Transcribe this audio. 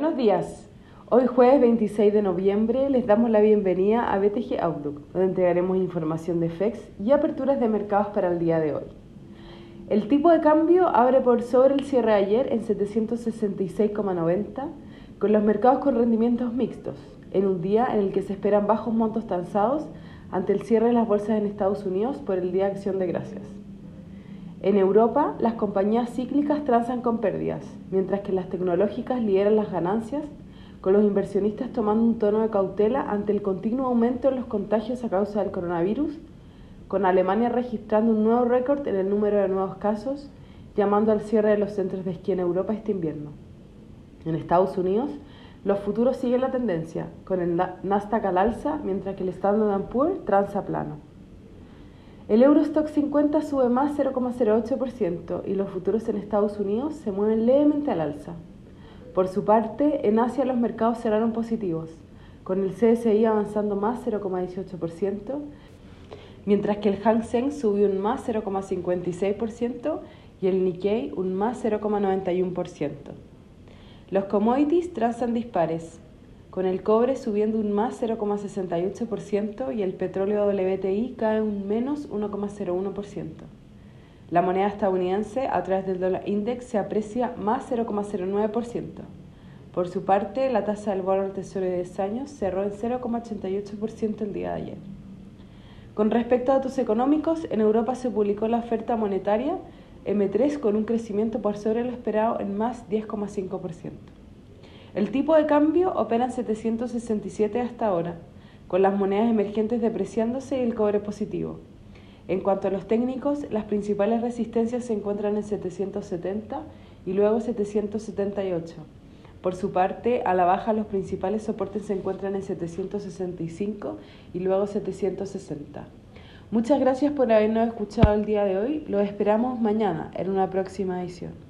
Buenos días. Hoy jueves 26 de noviembre les damos la bienvenida a BTG Outlook, donde entregaremos información de FEX y aperturas de mercados para el día de hoy. El tipo de cambio abre por sobre el cierre de ayer en 766,90, con los mercados con rendimientos mixtos, en un día en el que se esperan bajos montos transados ante el cierre de las bolsas en Estados Unidos por el Día de Acción de Gracias. En Europa, las compañías cíclicas transan con pérdidas, mientras que las tecnológicas lideran las ganancias, con los inversionistas tomando un tono de cautela ante el continuo aumento en los contagios a causa del coronavirus, con Alemania registrando un nuevo récord en el número de nuevos casos, llamando al cierre de los centros de esquí en Europa este invierno. En Estados Unidos, los futuros siguen la tendencia, con el Nasdaq al alza, mientras que el Standard Poor's transa plano. El Eurostock 50 sube más 0,08% y los futuros en Estados Unidos se mueven levemente al alza. Por su parte, en Asia los mercados cerraron positivos, con el CSI avanzando más 0,18%, mientras que el Hang Seng subió un más 0,56% y el Nikkei un más 0,91%. Los commodities trazan dispares, con el cobre subiendo un más 0,68% y el petróleo WTI cae un menos 1,01%. La moneda estadounidense a través del dólar index se aprecia más 0,09%. Por su parte, la tasa del bono tesoro de 10 años cerró en 0,88% el día de ayer. Con respecto a datos económicos, en Europa se publicó la oferta monetaria M3 con un crecimiento por sobre lo esperado en más 10,5%. El tipo de cambio opera en 767 hasta ahora, con las monedas emergentes depreciándose y el cobre positivo. En cuanto a los técnicos, las principales resistencias se encuentran en 770 y luego 778. Por su parte, a la baja los principales soportes se encuentran en 765 y luego 760. Muchas gracias por habernos escuchado el día de hoy. Los esperamos mañana en una próxima edición.